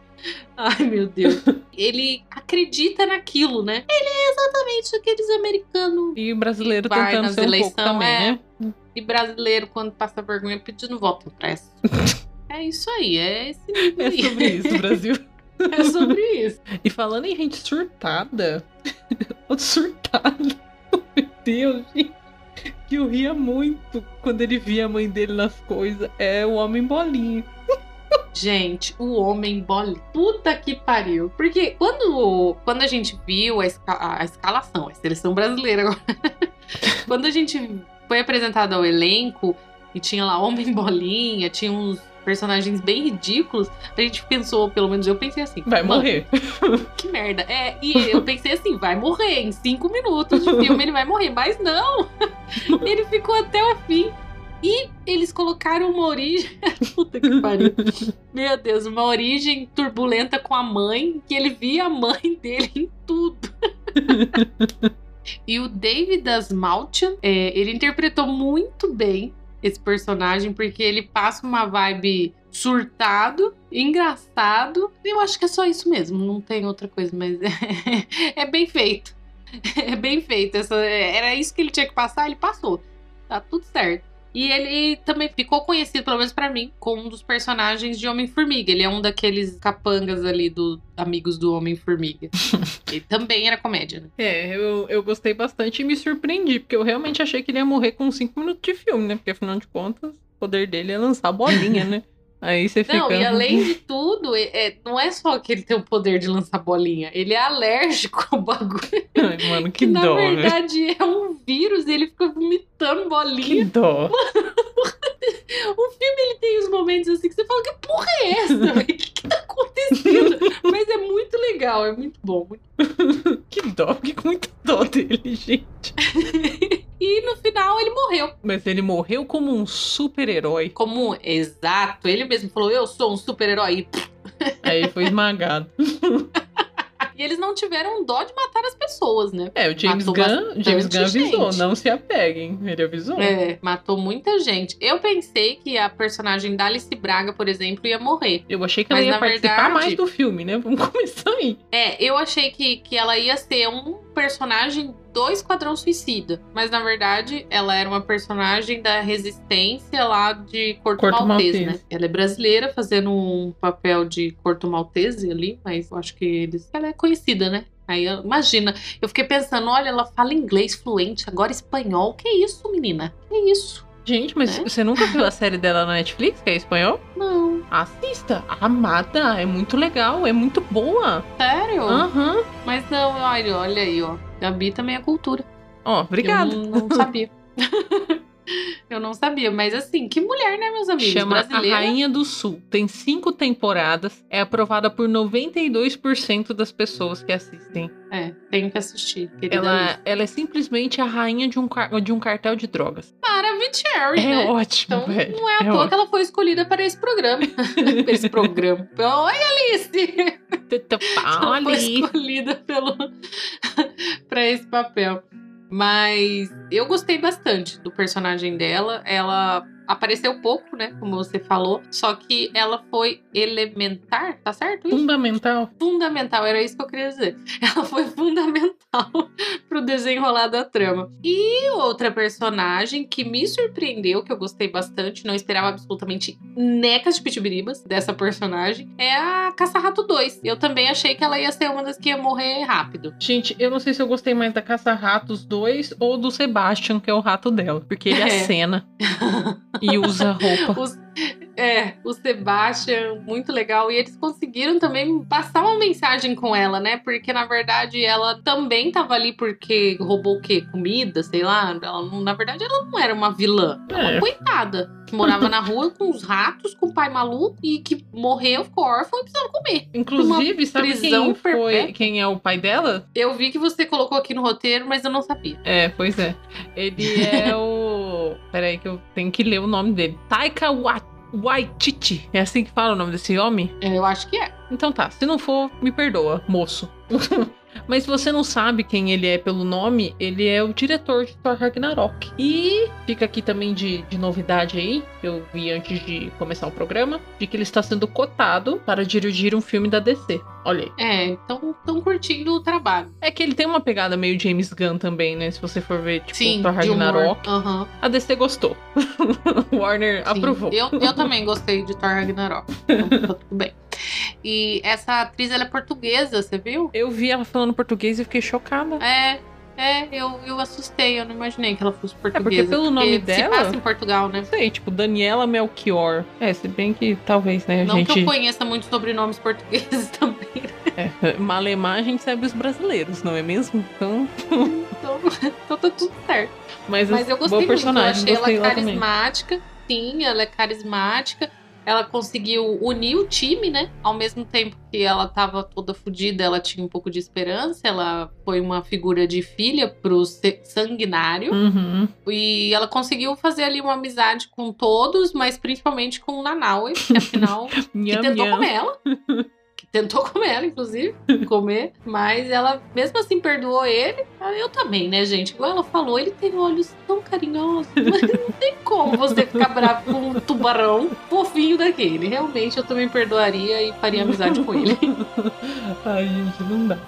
Ai, meu Deus. Ele acredita naquilo, né? Ele é exatamente aqueles americanos E o brasileiro tentando ser um pouco eleição, também, é. né? e brasileiro, quando passa vergonha, pedindo voto impresso. É isso aí, é esse É aí. sobre isso, Brasil. É sobre isso. E falando em gente surtada, outro surtado, meu Deus, gente, que eu ria muito quando ele via a mãe dele nas coisas, é o homem bolinha. Gente, o homem bola. Puta que pariu. Porque quando, quando a gente viu a, esca- a escalação, a seleção brasileira agora, quando a gente foi apresentado ao elenco e tinha lá homem bolinha, tinha uns personagens bem ridículos, a gente pensou, pelo menos eu pensei assim. Vai "Mano, morrer. Que merda. É, e eu pensei assim, vai morrer. Em cinco minutos de filme ele vai morrer. Mas não! Ele ficou até o fim. E eles colocaram uma origem. Puta que pariu. Meu Deus, uma origem turbulenta com a mãe, que ele via a mãe dele em tudo. e o David Asmaltian, é, ele interpretou muito bem esse personagem, porque ele passa uma vibe surtado, engraçado. Eu acho que é só isso mesmo, não tem outra coisa, mas é, é bem feito. É bem feito. Essa, era isso que ele tinha que passar, ele passou. Tá tudo certo. E ele também ficou conhecido, pelo menos pra mim, como um dos personagens de Homem-Formiga. Ele é um daqueles capangas ali do amigos do Homem-Formiga. ele também era comédia, né? É, eu, eu gostei bastante e me surpreendi, porque eu realmente achei que ele ia morrer com 5 minutos de filme, né? Porque afinal de contas, o poder dele é lançar bolinha, né? Aí você fica. Não, e além de tudo, é, não é só que ele tem o poder de lançar bolinha, ele é alérgico ao bagulho. Ai, mano, que, Que, na dó, velho. verdade é um vírus e ele fica vomitando Que bolinha. dó. O filme ele tem os momentos assim que você fala: que porra é essa? O que, que tá acontecendo? Mas é muito legal, é muito bom. muito- Que dó, fiquei com muita dó dele, gente. E no final ele morreu. Mas ele morreu como um super-herói. Como exato, ele mesmo falou: eu sou um super-herói. Aí foi esmagado. E eles não tiveram dó de matar as pessoas, né? É, o James Matou Gunn, James Gunn avisou, gente. não se apeguem. Ele avisou. É, matou muita gente. Eu pensei que a personagem da Alice Braga, por exemplo, ia morrer. Eu achei que ela Mas, ia participar verdade- mais do filme, né? Vamos começar aí. É, eu achei que, que ela ia ser um personagem do Esquadrão Suicida. Mas na verdade, ela era uma personagem da resistência lá de Corto, Corto Maltese, Maltese. né? Ela é brasileira, fazendo um papel de Corto Maltese ali, mas eu acho que eles. Ela é conhecida, né? Aí eu- imagina, eu fiquei pensando, olha, ela fala inglês fluente, agora espanhol. Que isso, menina? Que isso? Gente, mas Né? você nunca viu a série dela na Netflix, que é espanhol? Não, Assista. Amada, é muito legal, é muito boa. sério? Aham. Mas não, olha, olha aí, ó. Gabi também é cultura. Ó, obrigada. Eu não, não sabia. Eu não sabia, mas assim, que mulher, né, meus amigos? Chama A Brasileira. Rainha do Sul. Tem cinco temporadas. É aprovada por 92% das pessoas que assistem. É, tenho que assistir. Ela, ela é simplesmente a rainha de um, de um cartel de drogas. Maravicherry, É né? ótimo, Então velho. não é à É toa ótimo. que ela foi escolhida para esse programa. para esse programa. Oi, Alice! Ela foi escolhida pelo para esse papel. Mas eu gostei bastante do personagem dela. Ela apareceu pouco, né? Como você falou. Só que ela foi elementar, tá certo? isso? Fundamental. fundamental, era isso que eu queria dizer. Ela foi fundamental pro desenrolar da trama. E outra personagem que me surpreendeu, que eu gostei bastante, não esperava absolutamente necas de pitibiribas dessa personagem, é a Caça-Rato 2. Eu também achei que ela ia ser uma das que ia morrer rápido. Gente, eu não sei se eu gostei mais da Caça-Ratos 2 ou do Sebastian, que é o rato dela. Porque ele É. acena e usa roupa. Os- é, o Sebastian, muito legal. E eles conseguiram também passar uma mensagem com ela, né? Porque, na verdade, ela também tava ali porque roubou o quê? Comida, sei lá. Ela na verdade, ela não era uma vilã. É. uma coitada. Que morava na rua com os ratos, com o pai maluco e que morreu, ficou órfão e precisava comer. Inclusive, sabe prisão quem foi, quem é o pai dela? Eu vi que você colocou aqui no roteiro, mas eu não sabia. É, pois é. Ele é o. Peraí, que eu tenho que ler o nome dele. Taika Wa- Waititi. É assim que fala o nome desse homem? Eu acho que é. Então tá, se não for, me perdoa, moço. Mas se você não sabe quem ele é pelo nome, ele é o diretor de Thor Ragnarok. E fica aqui também de, de novidade aí, que eu vi antes de começar o programa, de que ele está sendo cotado para dirigir um filme da DC. Olha aí. É, então estão curtindo o trabalho. É que ele tem uma pegada meio James Gunn também, né? Se você for ver, tipo, Sim, Thor. Ragnarok. Aham. A DC gostou. Warner Sim. aprovou. Eu, eu também gostei de Thor Ragnarok. Então, tá tudo bem. E essa atriz, ela é portuguesa, você viu? Eu vi ela falando português e fiquei chocada. É, é, eu, eu assustei, eu não imaginei que ela fosse portuguesa. porque pelo nome se dela- passa em Portugal, né? Não sei, tipo, Daniela Melchior. É, se bem que talvez, né, a Não que gente. eu conheça muitos sobrenomes portugueses também. É, Malemar a gente sabe os brasileiros, não é mesmo? Então. Então, então tá tudo certo. Mas, Mas eu gostei muito, eu achei ela carismática. Sim, ela é carismática. Ela conseguiu unir o time, né? Ao mesmo tempo que ela tava toda fodida, ela tinha um pouco de esperança. Ela foi uma figura de filha pro sanguinário. Uhum. E ela conseguiu fazer ali uma amizade com todos, mas principalmente com o Nanaue, que afinal que tentou nham. comer ela. Tentou comer ela, inclusive, comer. Mas ela, mesmo assim, perdoou ele. Eu também, né, gente? Igual ela falou, ele tem olhos tão carinhosos. Mas não tem como você ficar bravo com um tubarão fofinho daquele. Realmente, eu também perdoaria e faria amizade com ele. Ai, gente, não dá.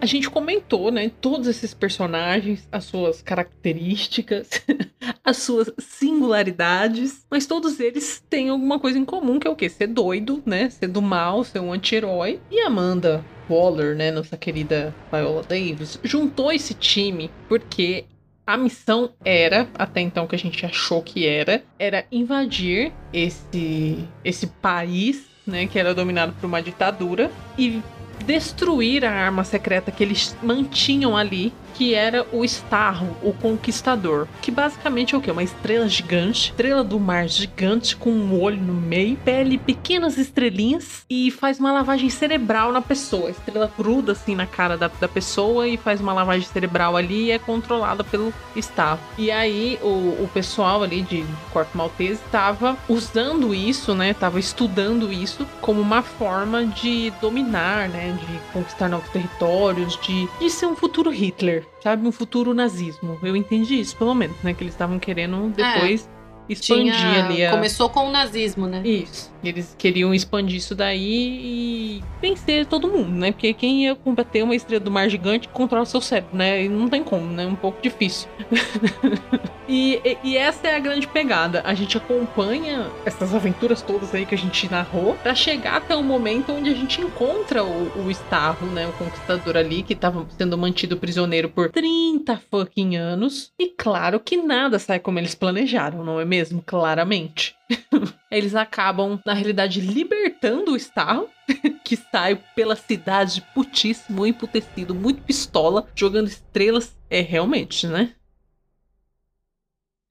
A gente comentou, né, todos esses personagens, as suas características, as suas singularidades, mas todos eles têm alguma coisa em comum, que é o quê? Ser doido, né? Ser do mal, ser um anti-herói. E Amanda Waller, né, nossa querida Viola Davis, juntou esse time porque a missão era, até então que a gente achou que era, era invadir esse esse país, né, que era dominado por uma ditadura e destruir a arma secreta que eles mantinham ali, que era o Starro, o Conquistador. Que basicamente é o quê? Uma estrela gigante, estrela do mar gigante com um olho no meio, pele pequenas estrelinhas e faz uma lavagem cerebral na pessoa. A estrela gruda assim na cara da, da pessoa e faz uma lavagem cerebral ali e é controlada pelo Starro. E aí o, o pessoal ali de Corpo Maltese estava usando isso, né? Tava estudando isso como uma forma de dominar, né? De conquistar novos territórios, de, de ser um futuro Hitler, sabe? Um futuro nazismo. Eu entendi isso, pelo menos, né? Que eles estavam querendo depois expandir Tinha- ali a. Começou com o nazismo, né? Isso. Eles queriam expandir isso daí e vencer todo mundo, né? Porque quem ia combater uma estrela do mar gigante controla seu cérebro, né? E não tem como, né? É um pouco difícil. e, e- e essa é a grande pegada. A gente acompanha essas aventuras todas aí que a gente narrou pra chegar até o momento onde a gente encontra o, o Starro, né? O conquistador ali que tava sendo mantido prisioneiro por 30 fucking anos. E claro que nada sai como eles planejaram, não é mesmo? Claramente. Eles acabam, na realidade, libertando o Starro, que sai pela cidade putíssimo, emputecido, muito pistola, jogando estrelas. É realmente, né?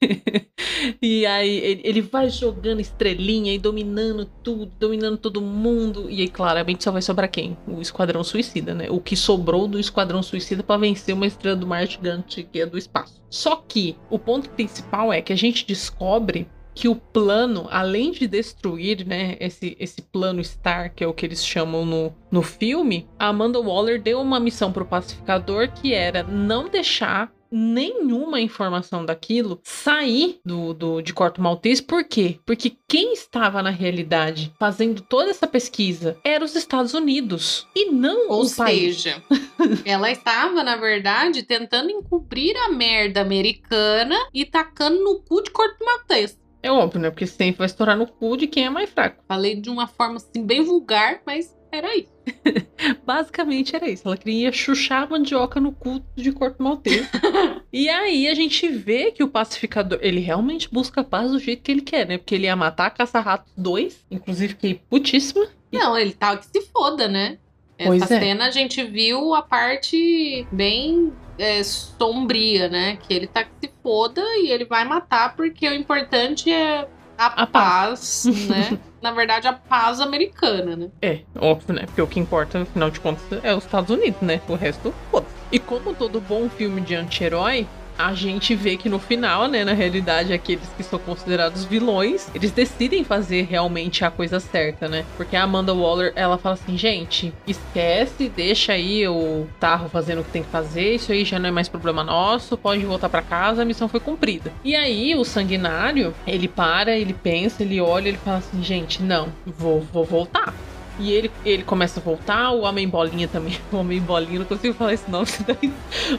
e aí ele, vai jogando estrelinha e dominando tudo, dominando todo mundo. E aí, claramente, só vai sobrar quem? O Esquadrão Suicida, né? O que sobrou do Esquadrão Suicida para vencer uma estrela do mar gigante que é do espaço. Só que o ponto principal é que a gente descobre que o plano, além de destruir, né, esse, esse plano Star, que é o que eles chamam no, no filme, a Amanda Waller deu uma missão pro pacificador que era não deixar nenhuma informação daquilo sair do, do de Corto Maltese. Por quê? Porque quem estava na realidade fazendo toda essa pesquisa era os Estados Unidos e não Ou o país. seja, ela estava, na verdade, tentando encobrir a merda americana e tacando no cu de Corto Maltese. É óbvio, né? Porque sempre vai estourar no cu de quem é mais fraco. Falei de uma forma assim bem vulgar, mas era isso. Basicamente era isso. Ela queria chuchar a mandioca no cu de Corto Maltese. e aí a gente vê que o pacificador, ele realmente busca a paz do jeito que ele quer, né? Porque ele ia matar a Caça-Ratos 2. Inclusive, fiquei putíssima. Não, ele tava que se foda, né? Essa Pois é. cena a gente viu a parte bem é, sombria, né? Que ele tá que se foda e ele vai matar porque o importante é a, A paz, né? Na verdade, a paz americana, né? É, óbvio, né? Porque o que importa, afinal de contas, é os Estados Unidos, né? O resto, foda E como todo bom filme de anti-herói, a gente vê que no final, né, na realidade, aqueles que são considerados vilões, eles decidem fazer realmente a coisa certa, né? Porque a Amanda Waller, ela fala assim, gente, esquece, deixa aí o Tarro fazendo o que tem que fazer, isso aí já não é mais problema nosso, pode voltar pra casa, a missão foi cumprida. E aí, o Sanguinário, ele para, ele pensa, ele olha, ele fala assim, gente, não, vou, vou voltar. E ele, ele começa a voltar, o Homem Bolinha também. O Homem Bolinha, não consigo falar esse nome daí.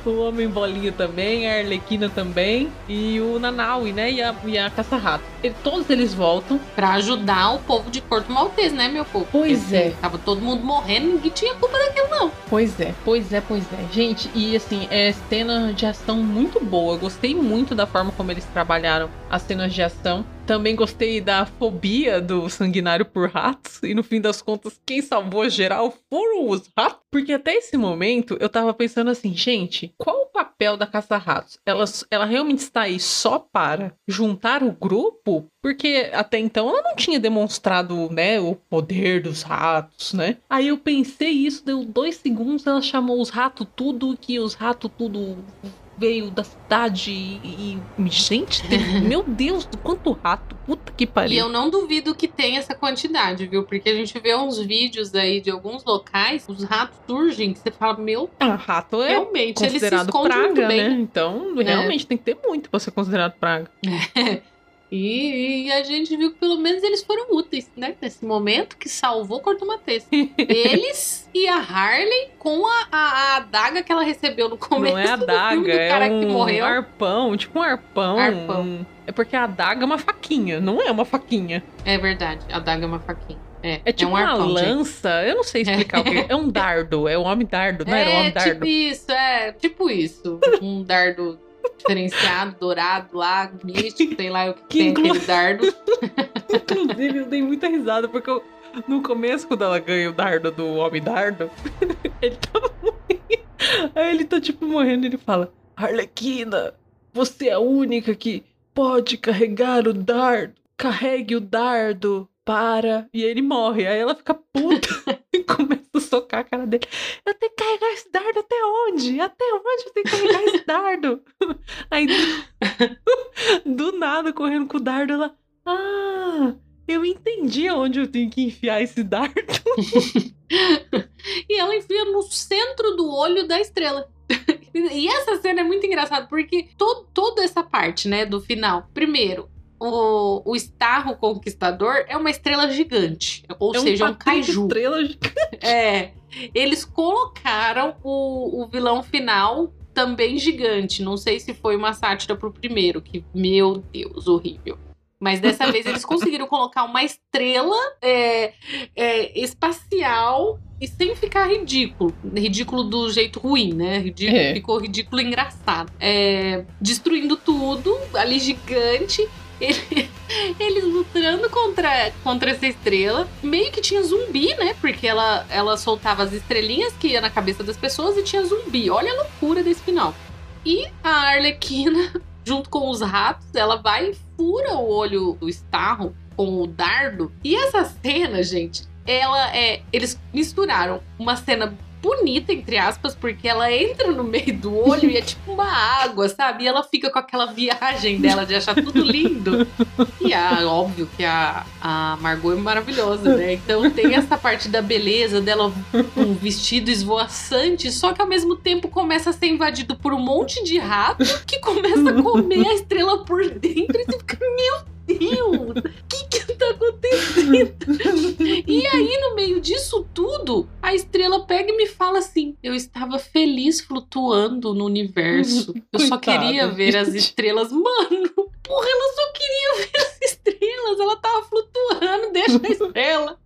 O Homem Bolinha também, a Arlequina também. E o Nanaui, né? E a, e a Caça-Rato. Ele- Todos eles voltam. Pra ajudar o povo de Corto Maltese, né, meu povo? Pois Porque é. Tava todo mundo morrendo, ninguém tinha culpa daquilo, não. Pois é, pois é, pois é. Gente, e assim, é cena de ação muito boa. Eu gostei muito da forma como eles trabalharam as cenas de ação. Também gostei da fobia do sanguinário por ratos. E no fim das contas, quem salvou geral foram os ratos. Porque até esse momento eu tava pensando assim, gente, qual o papel da caça-ratos? Ela, ela realmente está aí só para juntar o grupo? Porque até então ela não tinha demonstrado, né, o poder dos ratos, né? Aí eu pensei isso, deu dois segundos, ela chamou os ratos tudo, que os ratos tudo veio da cidade e. e- gente, tem- meu Deus, quanto rato! Puta que E pariu! eu não duvido que tenha essa quantidade, viu? Porque a gente vê uns vídeos aí de alguns locais, os ratos surgem, que você fala, meu, Ah, rato é realmente, se considerado escondem muito praga, né? Então, realmente tem que ter muito pra ser considerado praga. E, e a gente viu que pelo menos eles foram úteis, né? Nesse momento que salvou Corto Maltese. eles e a Harley com a, a, a adaga que ela recebeu no começo Não é do adaga, do cara é que um morreu. arpão, tipo um arpão. Arpão. É porque a adaga é uma faquinha, não é uma faquinha. É verdade, a adaga é uma faquinha. É, É tipo um arpão, uma gente. lança, eu não sei explicar o que é. É um dardo, é um homem dardo, não era um É, homem dardo. tipo isso, é, tipo isso. Um dardo diferenciado, dourado lá, místico, sei lá o que, Que tem inclu- aquele dardo. Inclusive, eu dei muita risada, porque eu- no começo, quando ela ganha o dardo do Homem Dardo, ele tá morrendo. Aí ele tá tipo morrendo e ele fala: Arlequina, você é a única que pode carregar o dardo. Carregue o dardo para. E aí ele morre. Aí ela fica puta e começa a socar a cara dele. Eu tenho que carregar esse dardo até onde? Até onde eu tenho que carregar esse dardo? Aí do, do nada, correndo com o dardo, ela. Ah, eu entendi aonde eu tenho que enfiar esse dardo. E ela enfia no centro do olho da estrela. E essa cena é muito engraçada, porque to toda essa parte, né, do final. Primeiro, o, o Starro Conquistador é uma estrela gigante. Ou seja, é um Patrick kaiju. Estrela de- É. Eles colocaram o, o vilão final também gigante. Não sei se foi uma sátira pro primeiro, que, meu Deus, horrível. Mas dessa vez eles conseguiram colocar uma estrela é, é, espacial e sem ficar ridículo. Ridículo do jeito ruim, né? Ridículo, É. Ficou ridículo e engraçado. É, destruindo tudo, ali gigante. Ele- eles lutando contra, contra essa estrela. Meio que tinha zumbi, né? Porque ela, ela soltava as estrelinhas que ia na cabeça das pessoas e tinha zumbi. Olha a loucura desse final. E a Arlequina junto com os ratos, ela vai e fura o olho do Starro com o dardo. E essa cena, gente, ela é. Eles misturaram uma cena bonita, entre aspas, porque ela entra no meio do olho e é tipo uma água, sabe? E ela fica com aquela viagem dela de achar tudo lindo. E a, óbvio que a, a Margot é maravilhosa, né? Então tem essa parte da beleza dela, um vestido esvoaçante, só que ao mesmo tempo começa a ser invadido por um monte de rato que começa a comer a estrela por dentro e você fica, meu Deus, o que que tá acontecendo? E aí, no meio disso tudo, a estrela pega e me fala assim: Eu estava feliz flutuando no universo. Eu só Coitada, queria ver as gente. estrelas. Mano, porra, ela só queria ver as estrelas. Ela tava flutuando, deixa a estrela.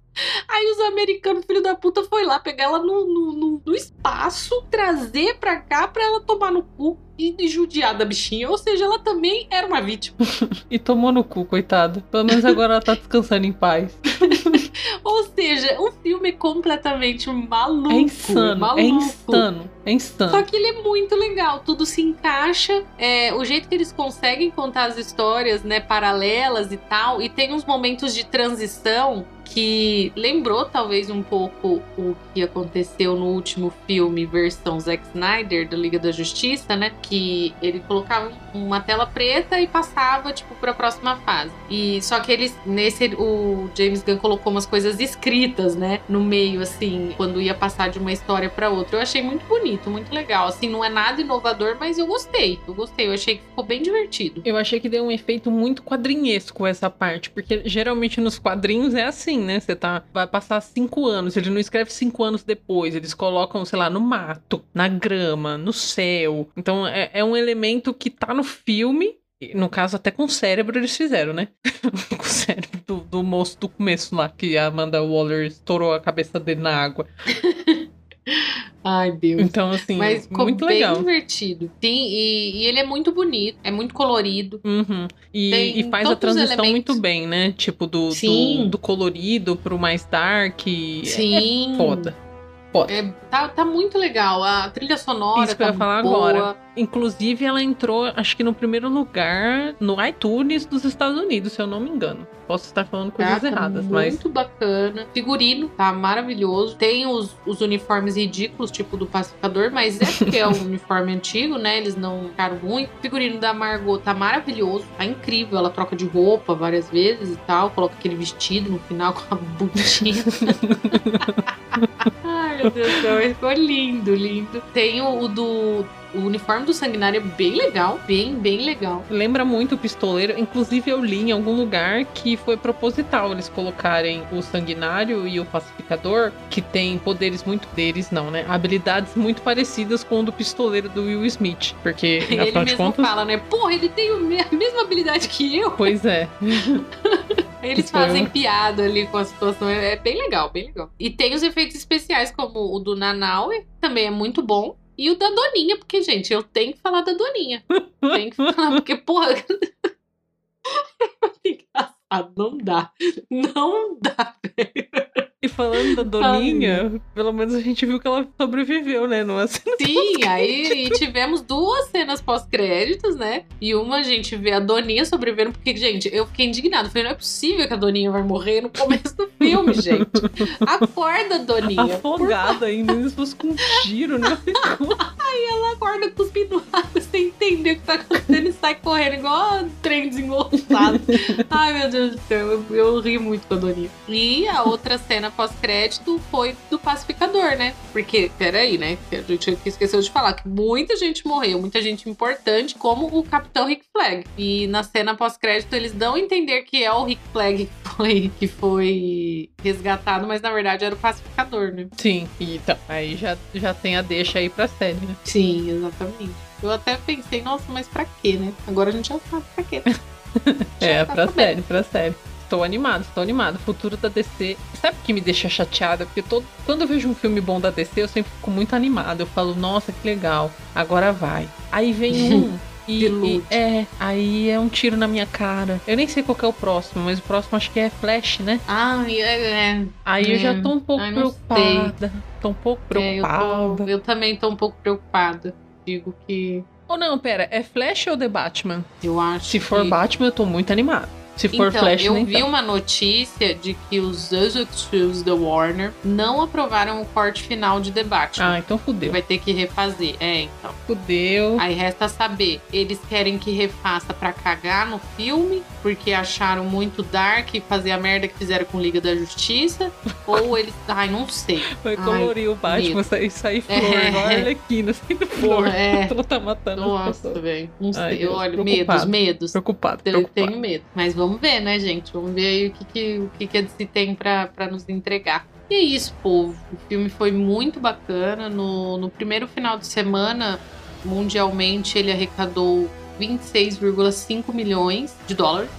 Aí os americanos, filho da puta, foi lá pegar ela no, no, no- no espaço, trazer pra cá pra ela tomar no cu e, e judiar da bichinha. Ou seja, ela também era uma vítima. E tomou no cu, coitada. Pelo menos agora ela tá descansando em paz. Ou seja, o filme é completamente maluco. É insano, maluco. é insano, é insano. Só que ele é muito legal, tudo se encaixa. É, o jeito que eles conseguem contar as histórias, né, paralelas e tal, e tem uns momentos de transição que lembrou talvez um pouco o que aconteceu no último filme versão Zack Snyder da Liga da Justiça, né? Que ele colocava uma tela preta e passava tipo para a próxima fase. E só que eles nesse o James Gunn colocou umas coisas escritas, né, no meio assim, quando ia passar de uma história para outra. Eu achei muito bonito, muito legal. Assim, não é nada inovador, mas eu gostei. Eu gostei, eu achei que ficou bem divertido. Eu achei que deu um efeito muito quadrinhesco essa parte, porque geralmente nos quadrinhos é assim, né? Você tá, vai passar cinco anos, ele não escreve cinco anos depois, eles colocam, sei lá, no mato, na grama, no céu. Então é, é um elemento que tá no filme. No caso, até com o cérebro eles fizeram, né? com o cérebro do, do moço do começo lá, que a Amanda Waller estourou a cabeça dele na água. Ai, Deus. Então, assim, Mas ficou muito bem legal. divertido. Sim, e, e ele é muito bonito, é muito colorido. Uhum. E, Tem e faz a transição muito bem, né? Tipo, do, Sim. do, do colorido pro mais dark. e- Sim. É foda. É, tá, tá muito legal. A trilha sonora Isso que eu tá ia falar boa. agora. Inclusive, ela entrou, acho que no primeiro lugar no iTunes dos Estados Unidos, se eu não me engano. Posso estar falando coisas Tá, erradas, mas. Muito bacana. Figurino tá maravilhoso. Tem os, os uniformes ridículos, tipo do pacificador, mas é porque é um uniforme antigo, né? Eles não ficaram ruim. O figurino da Margot tá maravilhoso. Tá incrível. Ela troca de roupa várias vezes e tal. Coloca aquele vestido no final com a botinha. Ai, meu Deus do céu. Ficou lindo, lindo. Tem o, o do. O uniforme do sanguinário é bem legal. Bem, bem legal. Lembra muito o pistoleiro. Inclusive, eu li em algum lugar que foi proposital eles colocarem o sanguinário e o pacificador, que tem poderes muito deles, não, né? Habilidades muito parecidas com o do pistoleiro do Will Smith. Porque, Ele afinal de mesmo contas. fala, né? Porra, ele tem a mesma habilidade que eu. Pois é. Eles Tipo, fazem piada ali com a situação. É é bem legal, bem legal. E tem os efeitos especiais, como o do Nanaue, também é muito bom. E o da Doninha, porque, gente, eu tenho que falar da Doninha. Tenho que falar, porque, porra. Engraçado, não dá. Não dá, velho. E falando da Doninha, pelo menos a gente viu que ela sobreviveu, né? Não é assim. Sim, aí tivemos duas cenas pós-créditos, né? E uma a gente vê a Doninha sobrevivendo, porque, gente, eu fiquei indignada. Falei, não é possível que a Doninha vai morrer no começo do filme, gente. Acorda, Doninha. Por Afogada ainda, se fosse com um tiro, né? Ela acorda cuspindo água sem entender o que tá acontecendo e sai correndo igual um trem desengonçado. Ai, meu Deus do céu, eu, eu ri muito com a Doninha. E a outra cena pós-crédito foi do pacificador, né? Porque, peraí, né? A gente esqueceu de falar que muita gente morreu, muita gente importante, como o Capitão Rick Flag. E na cena pós-crédito eles dão a entender que é o Rick Flag que foi, que foi resgatado, mas na verdade era o pacificador, né? Sim, e então, aí já, já tem a deixa aí pra série, né? Sim, exatamente. Eu até pensei, nossa, mas pra quê, né? Agora a gente já sabe pra quê. É, tá pra sabendo. série, pra série. Estou animado, estou animado. Futuro da DC. Sabe o que me deixa chateada? Porque todo, quando eu vejo um filme bom da DC, eu sempre fico muito animado. Eu falo, nossa, que legal, agora vai. Aí vem um. E, e- é, aí é um tiro na minha cara. Eu nem sei qual é o próximo, mas o próximo acho que é Flash, né? Ah, é, é. Aí eu já É. tô um pouco Ai, preocupada. Tô um pouco É, eu, preocupada. tô- eu também tô um pouco preocupada. Digo que Ou não, pera, é Flash ou The Batman? Eu acho Se for que... Batman, eu tô muito animado. Se for então, Flash, eu vi tanto. uma notícia de que os executivos da Warner não aprovaram o corte final de Batman. Ah, então fudeu. Vai ter que refazer. É, então. Fudeu. Aí resta saber, eles querem que refaça pra cagar no filme, porque acharam muito dark e fazer a merda que fizeram com Liga da Justiça, ou eles, ai, não sei. Vai Ai, colorir o Batman, medo. sair, sair flor, É. igual a Arlequina, saindo flor. Porra, é. Ela tá matando Nossa, velho. Não Ai, sei. Deus, Olha, preocupado. medos, medos. Preocupado, Eu preocupado. tenho medo. Mas vamos ver, né, gente? Vamos ver aí o que, que, o que, que a DC tem pra nos entregar. E é isso, povo. O filme foi muito bacana. No, no primeiro final de semana, mundialmente, ele arrecadou 26,5 milhões de dólares.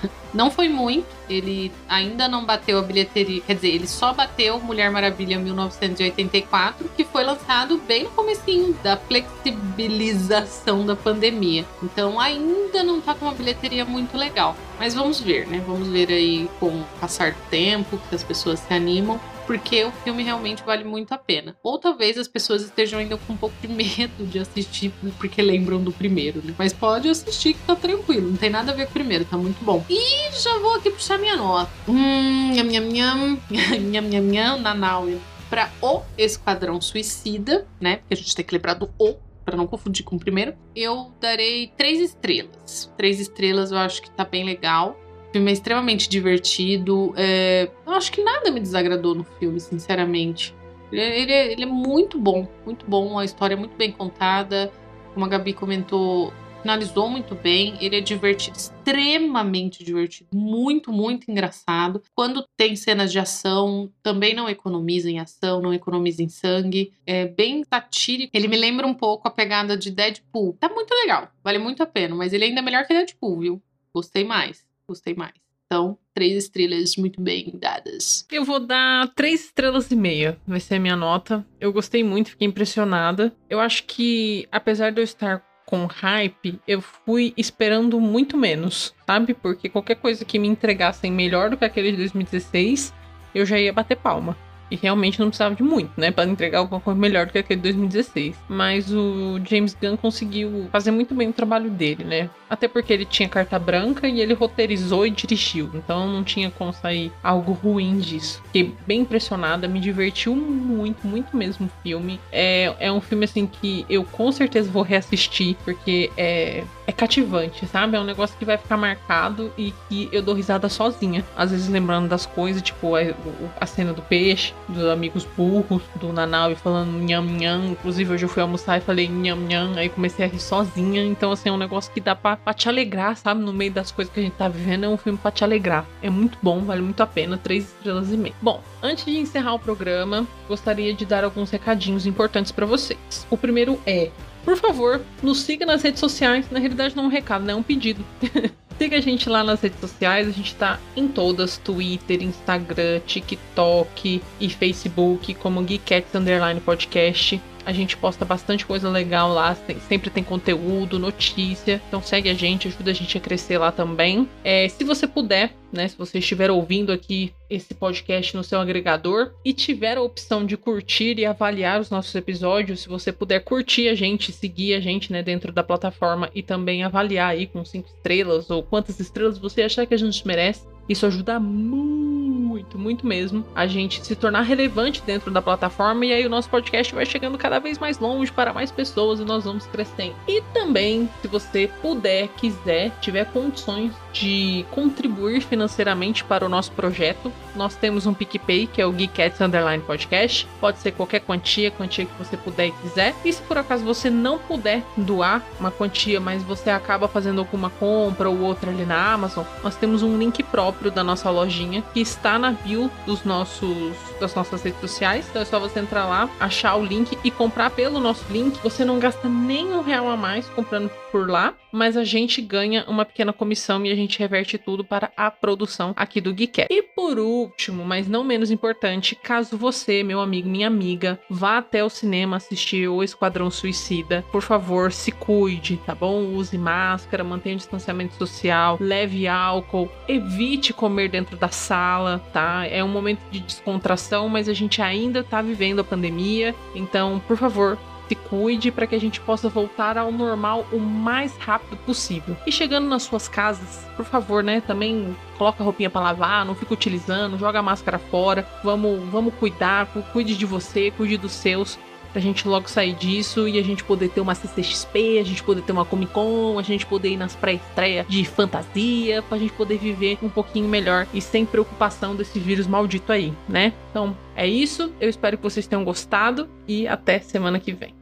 Não foi muito, ele ainda não bateu a bilheteria, quer dizer, ele só bateu Mulher Maravilha 1984, que foi lançado bem no comecinho da flexibilização da pandemia. Então ainda não tá com uma bilheteria muito legal. Mas vamos ver, né? Vamos ver aí com o passar do tempo, que as pessoas se animam. Porque o filme realmente vale muito a pena. Ou talvez as pessoas estejam ainda com um pouco de medo de assistir porque lembram do primeiro, né? Mas pode assistir que tá tranquilo, não tem nada a ver com o primeiro, tá muito bom. E já vou aqui puxar minha nota. Hum, nham, nham, nham, nham, nham, nham, Nanau. Pra O Esquadrão Suicida, né? Porque a gente tem que lembrar do O, pra não confundir com o primeiro. Eu darei três estrelas. Três estrelas eu acho que tá bem legal. O filme é extremamente divertido. é, Eu acho que nada me desagradou no filme, sinceramente. Ele, é- ele é, ele é muito bom, muito bom. A história é muito bem contada. Como a Gabi comentou, finalizou muito bem. Ele é divertido, extremamente divertido. Muito, muito engraçado. Quando tem cenas de ação, também não economiza em ação, não economiza em sangue. É bem satírico. Ele me lembra um pouco a pegada de Deadpool. Tá muito legal, vale muito a pena. Mas ele ainda é melhor que Deadpool, viu? Gostei mais, gostei mais. Então, três estrelas muito bem dadas. Eu vou dar três estrelas e meia. Vai ser a minha nota. Eu gostei muito, fiquei impressionada. Eu acho que, apesar de eu estar com hype, eu fui esperando muito menos, sabe? Porque qualquer coisa que me entregassem melhor do que aquele de 2016, eu já ia bater palma. E realmente não precisava de muito, né? Pra entregar alguma coisa melhor do que aquele de 2016. Mas o James Gunn conseguiu fazer muito bem o trabalho dele, né? Até porque ele tinha carta branca e ele roteirizou e dirigiu. Então não tinha como sair algo ruim disso. Fiquei bem impressionada, me divertiu muito, muito mesmo o filme. É, é um filme assim que eu com certeza vou reassistir, porque é, é cativante, sabe? É um negócio que vai ficar marcado e que eu dou risada sozinha. Às vezes lembrando das coisas, tipo a, o- a cena do peixe, dos amigos burros, do Nanaui falando nham nham. Inclusive hoje eu fui almoçar e falei nham nham, aí comecei a rir sozinha. Então, assim, é um negócio que dá pra, pra te alegrar, sabe? No meio das coisas que a gente tá vivendo, é um filme pra te alegrar. É muito bom, vale muito a pena. Três estrelas e meia. Bom, antes de encerrar o programa, gostaria de dar alguns recadinhos importantes pra vocês. O primeiro é por favor, nos siga nas redes sociais. Na realidade, não é um recado, né? É um pedido. siga a gente lá nas redes sociais. A gente tá em todas: Twitter, Instagram, TikTok e Facebook, como Geekettes Underline Podcast. A gente posta bastante coisa legal lá, sempre tem conteúdo, notícia. Então segue a gente, ajuda a gente a crescer lá também. É, se você puder, né? Se você estiver ouvindo aqui esse podcast no seu agregador e tiver a opção de curtir e avaliar os nossos episódios, se você puder curtir a gente, seguir a gente, né, dentro da plataforma e também avaliar aí com cinco estrelas ou quantas estrelas você achar que a gente merece, isso ajuda muito, muito mesmo a gente se tornar relevante dentro da plataforma e aí o nosso podcast vai chegando cada vez mais longe para mais pessoas e nós vamos crescendo. E também, se você puder, quiser, tiver condições de contribuir financeiramente para o nosso projeto, nós temos um PicPay, que é o Geekettes Underline Podcast. Pode ser qualquer quantia, quantia que você puder e quiser. E se por acaso você não puder doar uma quantia, mas você acaba fazendo alguma compra ou outra ali na Amazon, nós temos um link próprio da nossa lojinha que está na bio dos nossos das nossas redes sociais. Então é só você entrar lá, achar o link e comprar pelo nosso link. Você não gasta nem um real a mais comprando por lá, mas a gente ganha uma pequena comissão e a gente reverte tudo para a produção aqui do Geekette. E por último, mas não menos importante, caso você, meu amigo, minha amiga, vá até o cinema assistir o Esquadrão Suicida, por favor, se cuide, tá bom? Use máscara, mantenha o distanciamento social, leve álcool, evite comer dentro da sala, tá? É um momento de descontração, mas a gente ainda tá vivendo a pandemia, então, por favor, se cuide para que a gente possa voltar ao normal o mais rápido possível. E chegando nas suas casas, por favor, né, também coloca a roupinha para lavar, não fica utilizando, joga a máscara fora. Vamos, vamos cuidar, cuide de você, cuide dos seus pra gente logo sair disso e a gente poder ter uma CCXP, a gente poder ter uma Comic Con, a gente poder ir nas pré-estreia de fantasia, pra gente poder viver um pouquinho melhor e sem preocupação desse vírus maldito aí, né? Então é isso, eu espero que vocês tenham gostado e até semana que vem.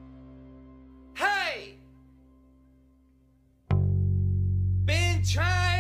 Hey! Been trying